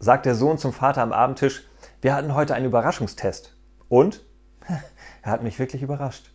sagt der Sohn zum Vater am Abendtisch, wir hatten heute einen Überraschungstest. Und? Er hat mich wirklich überrascht.